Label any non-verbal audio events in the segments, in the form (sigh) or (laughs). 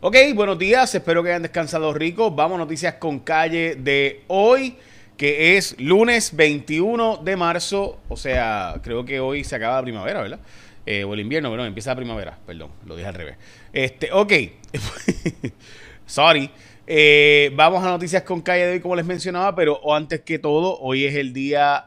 Ok, buenos días, espero que hayan descansado ricos. Vamos a noticias con calle de hoy, que es lunes 21 de marzo, o sea, creo que hoy se acaba la primavera, ¿verdad? Eh, o el invierno, pero empieza la primavera, perdón, lo dije al revés. Este, ok, (laughs) sorry. Eh, vamos a noticias con calle de hoy, como les mencionaba, pero antes que todo, hoy es el día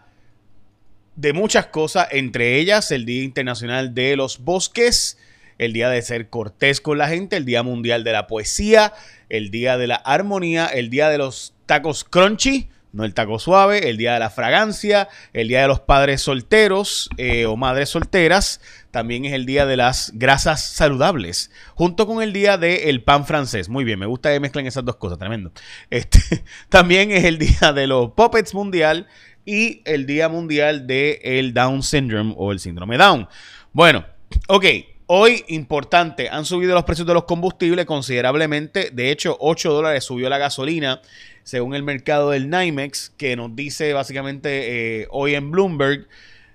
de muchas cosas, entre ellas el Día Internacional de los Bosques el día de ser cortés con la gente, el día mundial de la poesía, el día de la armonía, el día de los tacos crunchy, no el taco suave, el día de la fragancia, el día de los padres solteros eh, o madres solteras, también es el día de las grasas saludables, junto con el día del pan francés. Muy bien, me gusta que mezclen esas dos cosas, tremendo. Este, también es el día de los puppets mundial y el día mundial del el Down syndrome o el síndrome Down. Bueno, ok, Hoy, importante, han subido los precios de los combustibles considerablemente. De hecho, 8 dólares subió la gasolina, según el mercado del NYMEX, que nos dice básicamente eh, hoy en Bloomberg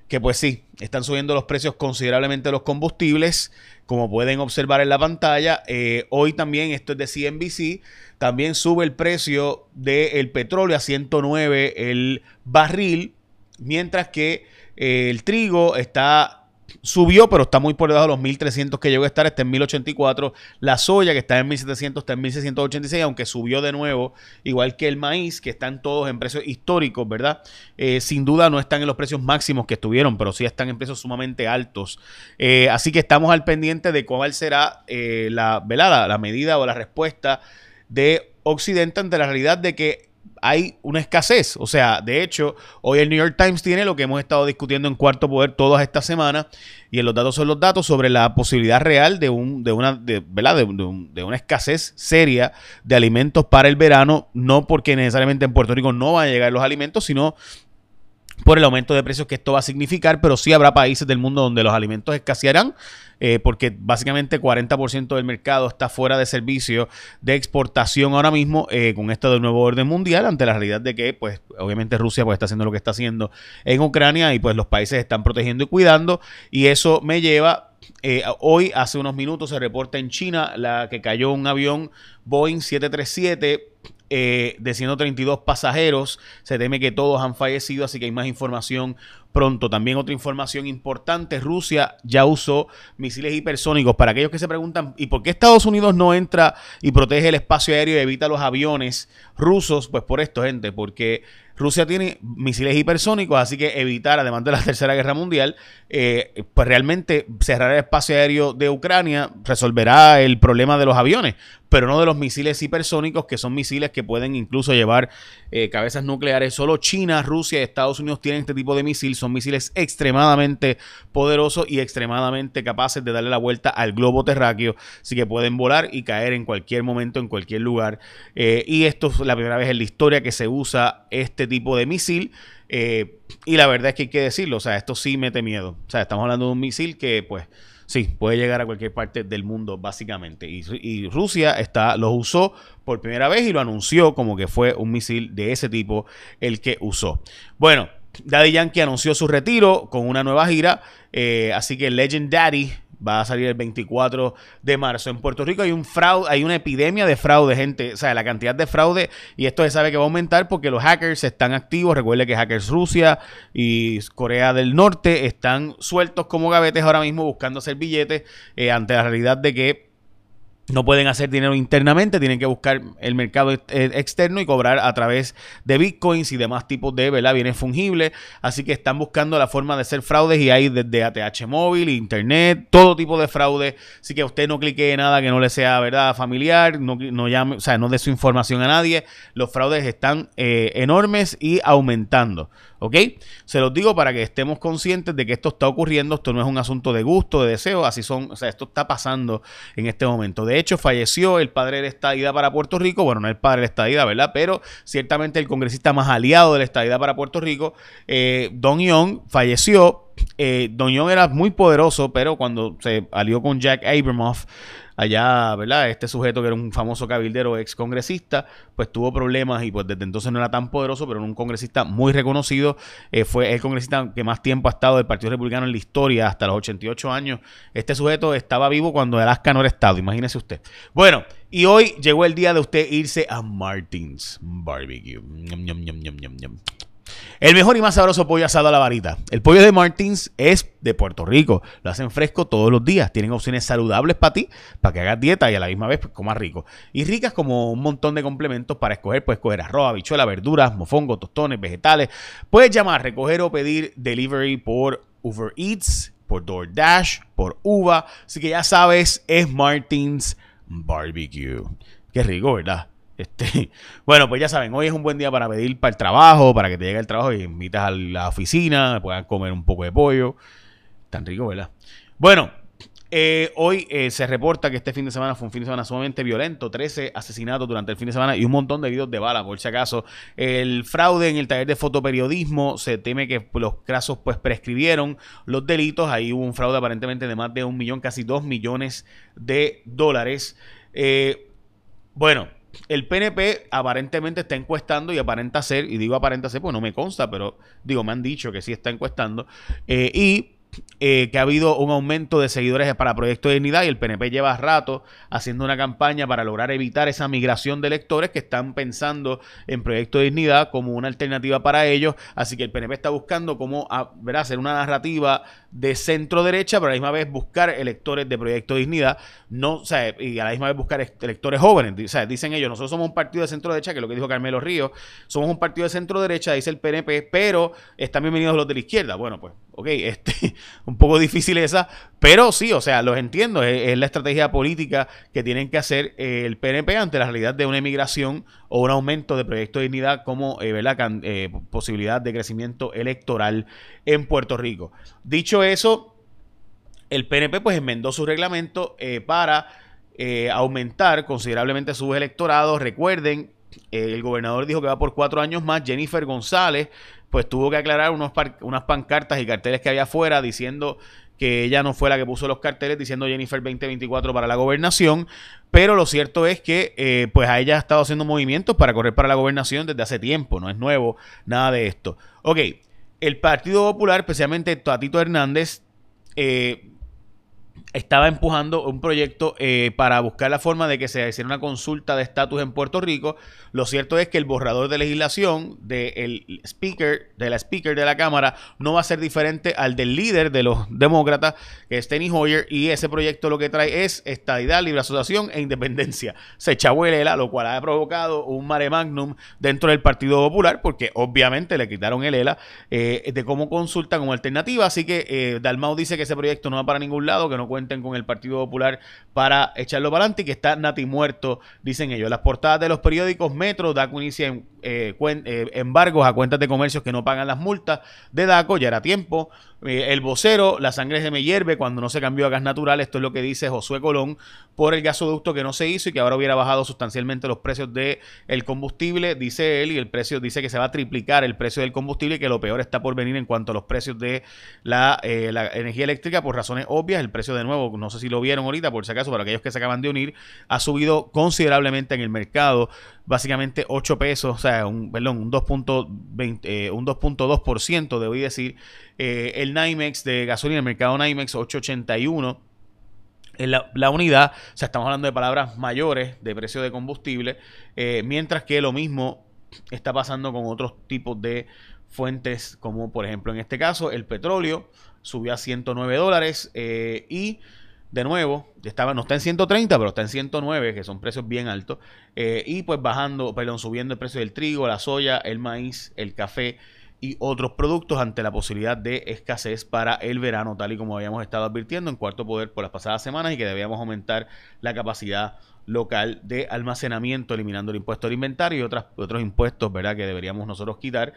que pues sí, están subiendo los precios considerablemente de los combustibles, como pueden observar en la pantalla. Eh, hoy también, esto es de CNBC, también sube el precio del petróleo a 109 el barril, mientras que eh, el trigo está Subió, pero está muy por debajo de los 1300 que llegó a estar, está en 1084. La soya, que está en 1700, está en 1686, aunque subió de nuevo, igual que el maíz, que están todos en precios históricos, ¿verdad? Eh, sin duda no están en los precios máximos que estuvieron, pero sí están en precios sumamente altos. Eh, así que estamos al pendiente de cuál será eh, la, velada, la medida o la respuesta de Occidente ante la realidad de que hay una escasez. O sea, de hecho, hoy el New York Times tiene lo que hemos estado discutiendo en Cuarto Poder todas esta semana, y en los datos son los datos sobre la posibilidad real de, un, de, una, de, ¿verdad? de, una escasez seria de alimentos para el verano, no porque necesariamente en Puerto Rico no van a llegar los alimentos, sino por el aumento de precios que esto va a significar, pero sí habrá países del mundo donde los alimentos escasearán, eh, porque básicamente 40% del mercado está fuera de servicio de exportación ahora mismo eh, con esto del nuevo orden mundial, ante la realidad de que, pues, obviamente Rusia pues, está haciendo lo que está haciendo en Ucrania y pues los países están protegiendo y cuidando, y eso me lleva eh, hoy, hace unos minutos, se reporta en China la que cayó un avión Boeing 737 eh, de 132 pasajeros. Se teme que todos han fallecido, así que hay más información pronto. También otra información importante, Rusia ya usó misiles hipersónicos. Para aquellos que se preguntan, ¿y por qué Estados Unidos no entra y protege el espacio aéreo y evita los aviones rusos? Pues por esto, gente, porque Rusia tiene misiles hipersónicos, así que evitar, además de la (laughs) Tercera Guerra Mundial, eh, pues realmente cerrar el espacio aéreo de Ucrania resolverá el problema de los aviones, pero no de los misiles hipersónicos, que son misiles que pueden incluso llevar eh, cabezas nucleares. Solo China, Rusia y Estados Unidos tienen este tipo de misiles. Son misiles extremadamente poderosos y extremadamente capaces de darle la vuelta al globo terráqueo, así que pueden volar y caer en cualquier momento, en cualquier lugar. Eh, y esto es la primera vez en la historia que se usa este tipo de misil. Eh, y la verdad es que hay que decirlo, o sea, esto sí mete miedo. O sea, estamos hablando de un misil que, pues, sí, puede llegar a cualquier parte del mundo, básicamente. Y, Rusia está, lo usó por primera vez y lo anunció como que fue un misil de ese tipo el que usó. Bueno, Daddy Yankee anunció su retiro con una nueva gira, eh, así que Legend Daddy va a salir el 24 de marzo. En Puerto Rico hay un fraude, hay una epidemia de fraude, gente. O sea, la cantidad de fraude, y esto se sabe que va a aumentar porque los hackers están activos. Recuerde que hackers Rusia y Corea del Norte están sueltos como gavetes ahora mismo buscando hacer billetes eh, ante la realidad de que no pueden hacer dinero internamente, tienen que buscar el mercado eh, externo y cobrar a través de bitcoins y demás tipos de ¿verdad? bienes fungibles. Así que están buscando la forma de hacer fraudes y hay desde ATH móvil, internet, todo tipo de fraude. Así que usted no clique nada que no le sea verdad familiar, no, no llame, o sea, no dé su información a nadie. Los fraudes están eh, enormes y aumentando. ¿Ok? Se los digo para que estemos conscientes de que esto está ocurriendo, esto no es un asunto de gusto, de deseo, así son, o sea, esto está pasando en este momento. De hecho, falleció el padre de la estadía para Puerto Rico, bueno, no el padre de la estadía, ¿verdad? Pero ciertamente el congresista más aliado de la estadía para Puerto Rico, eh, Don Young, falleció. Eh, Don Young era muy poderoso, pero cuando se alió con Jack Abramoff, allá, ¿verdad? Este sujeto que era un famoso cabildero ex congresista, pues tuvo problemas y pues desde entonces no era tan poderoso, pero era un congresista muy reconocido. Eh, fue el congresista que más tiempo ha estado del Partido Republicano en la historia, hasta los 88 años. Este sujeto estaba vivo cuando Alaska no era Estado, imagínese usted. Bueno, Y hoy llegó el día de usted irse a Martins Barbecue. El mejor y más sabroso pollo asado a la varita. El pollo de Martins es de Puerto Rico. Lo hacen fresco todos los días. Tienen opciones saludables para ti, para que hagas dieta y a la misma vez pues, comas rico. Y ricas como un montón de complementos para escoger. Puedes escoger arroz, habichuela, verduras, mofongo, tostones, vegetales. Puedes llamar, recoger o pedir delivery por Uber Eats, por DoorDash, por Uva. Así que ya sabes, es Martins Barbecue. Qué rico, ¿verdad? Este, (laughs) bueno, pues ya saben, hoy es un buen día para pedir para el trabajo, para que te llegue el trabajo y invitas a la oficina, puedan comer un poco de pollo. Tan rico, ¿verdad? Bueno, eh, hoy eh, se reporta que este fin de semana fue un fin de semana sumamente violento, 13 asesinatos durante el fin de semana y un montón de heridos de bala, por si acaso. El fraude en el taller de fotoperiodismo, se teme que los casos pues prescribieron los delitos, ahí hubo un fraude aparentemente de más de un millón, casi dos millones de dólares. Eh, bueno, el PNP aparentemente está encuestando y aparenta ser, y digo aparenta ser, pues no me consta, pero digo, me han dicho que sí está encuestando, eh, y eh, que ha habido un aumento de seguidores para Proyecto de Dignidad y el PNP lleva rato haciendo una campaña para lograr evitar esa migración de electores que están pensando en Proyecto de Dignidad como una alternativa para ellos. Así que el PNP está buscando cómo ah, hacer una narrativa de centro derecha, pero a la misma vez buscar electores de Proyecto de Dignidad, no, o sea, y a la misma vez buscar electores jóvenes. Dicen ellos, nosotros somos un partido de centro derecha, que es lo que dijo Carmelo Ríos, somos un partido de centro derecha, dice el PNP, pero están bienvenidos los de la izquierda. Bueno, pues, ok, este, (laughs) un poco difícil esa, pero sí, o sea, los entiendo, es, la estrategia política que tienen que hacer eh, el PNP ante la realidad de una emigración o un aumento de Proyecto de Dignidad como eh, eh, posibilidad de crecimiento electoral en Puerto Rico. Dicho eso, el PNP pues enmendó su reglamento para aumentar considerablemente sus electorados. Recuerden, el gobernador dijo que va por cuatro años más. Jennifer González pues tuvo que aclarar unos unas pancartas y carteles que había afuera diciendo que ella no fue la que puso los carteles diciendo Jennifer 2024 para la gobernación, pero lo cierto es que eh, pues a ella ha estado haciendo movimientos para correr para la gobernación desde hace tiempo, no es nuevo nada de esto. Ok, el Partido Popular, especialmente Tatito Hernández, eh, estaba empujando un proyecto eh, para buscar la forma de que se hiciera una consulta de estatus en Puerto Rico. Lo cierto es que el borrador de legislación del speaker, de la speaker de la Cámara, no va a ser diferente al del líder de los demócratas, que es Tenny Hoyer, y ese proyecto lo que trae es estadidad, libre asociación e independencia. Se echabuelela, lo cual ha provocado un mare magnum dentro del Partido Popular, porque obviamente le quitaron el ELA eh, de cómo consulta como alternativa. Así que eh, Dalmau dice que ese proyecto no va para ningún lado, que no cuenta con el Partido Popular para echarlo para adelante y que está Nati muerto, dicen ellos. Las portadas de los periódicos Metro, DACO inicia eh, eh, embargos a cuentas de comercios que no pagan las multas de DACO, ya era tiempo. Eh, el vocero, la sangre se me hierve cuando no se cambió a gas natural. Esto es lo que dice Josué Colón por el gasoducto que no se hizo y que ahora hubiera bajado sustancialmente los precios del el combustible, dice él, y el precio dice que se va a triplicar el precio del combustible y que lo peor está por venir en cuanto a los precios de la, eh, la energía eléctrica por razones obvias. El precio de nuevo, no sé si lo vieron ahorita, por si acaso, para aquellos que se acaban de unir, ha subido considerablemente en el mercado, básicamente 8 pesos, o sea, un, perdón, un 2.20, eh, un 2.2%, debo decir. Eh, el NYMEX de gasolina, el mercado NYMEX 881 en la, unidad, o sea, estamos hablando de palabras mayores de precio de combustible, eh, mientras que lo mismo está pasando con otros tipos de fuentes, como por ejemplo en este caso el petróleo subió a 109 dólares eh, y de nuevo, estaba, no está en 130, pero está en 109, que son precios bien altos, y pues bajando, perdón, subiendo el precio del trigo, la soya, el maíz, el café, y otros productos ante la posibilidad de escasez para el verano, tal y como habíamos estado advirtiendo en Cuarto Poder por las pasadas semanas y que debíamos aumentar la capacidad local de almacenamiento, eliminando el impuesto al inventario y otras, otros impuestos ¿verdad? que deberíamos nosotros quitar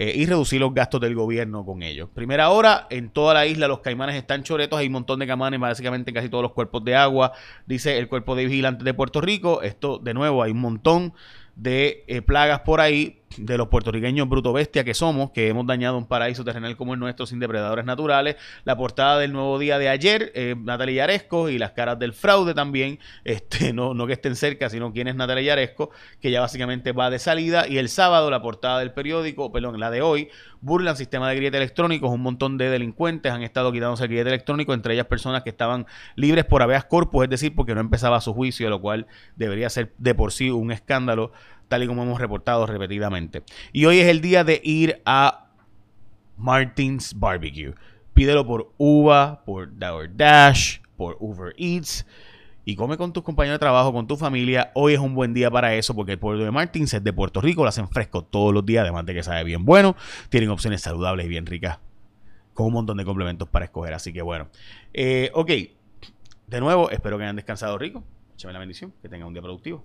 eh, y reducir los gastos del gobierno con ellos. Primera hora, en toda la isla los caimanes están choretos, hay un montón de caimanes básicamente en casi todos los cuerpos de agua, dice el cuerpo de vigilantes de Puerto Rico, esto de nuevo hay un montón de eh, plagas por ahí de los puertorriqueños bruto bestia que somos, que hemos dañado un paraíso terrenal como el nuestro sin depredadores naturales. La portada del nuevo día de ayer, eh, Natalia Yaresco, y las caras del fraude también, (laughs) este, no, no que estén cerca, sino quién es Natalia Yaresco, que ya básicamente va de salida. Y el sábado, la portada del periódico, perdón, la de hoy, burlan sistema de grillete electrónicos. Un montón de delincuentes han estado quitándose el grillete electrónico, entre ellas personas que estaban libres por habeas corpus, es decir, porque no empezaba su juicio, lo cual debería ser de por sí un escándalo, tal y como hemos reportado repetidamente. Y hoy es el día de ir a Martins Barbecue. Pídelo por Uva, por Dash, por Uber Eats y come con tus compañeros de trabajo, con tu familia. Hoy es un buen día para eso porque el pueblo de Martins es de Puerto Rico, lo hacen fresco todos los días, además de que sabe bien bueno. Tienen opciones saludables y bien ricas, con un montón de complementos para escoger. Así que bueno, eh, ok. De nuevo, espero que hayan descansado rico. Échame la bendición, que tengan un día productivo.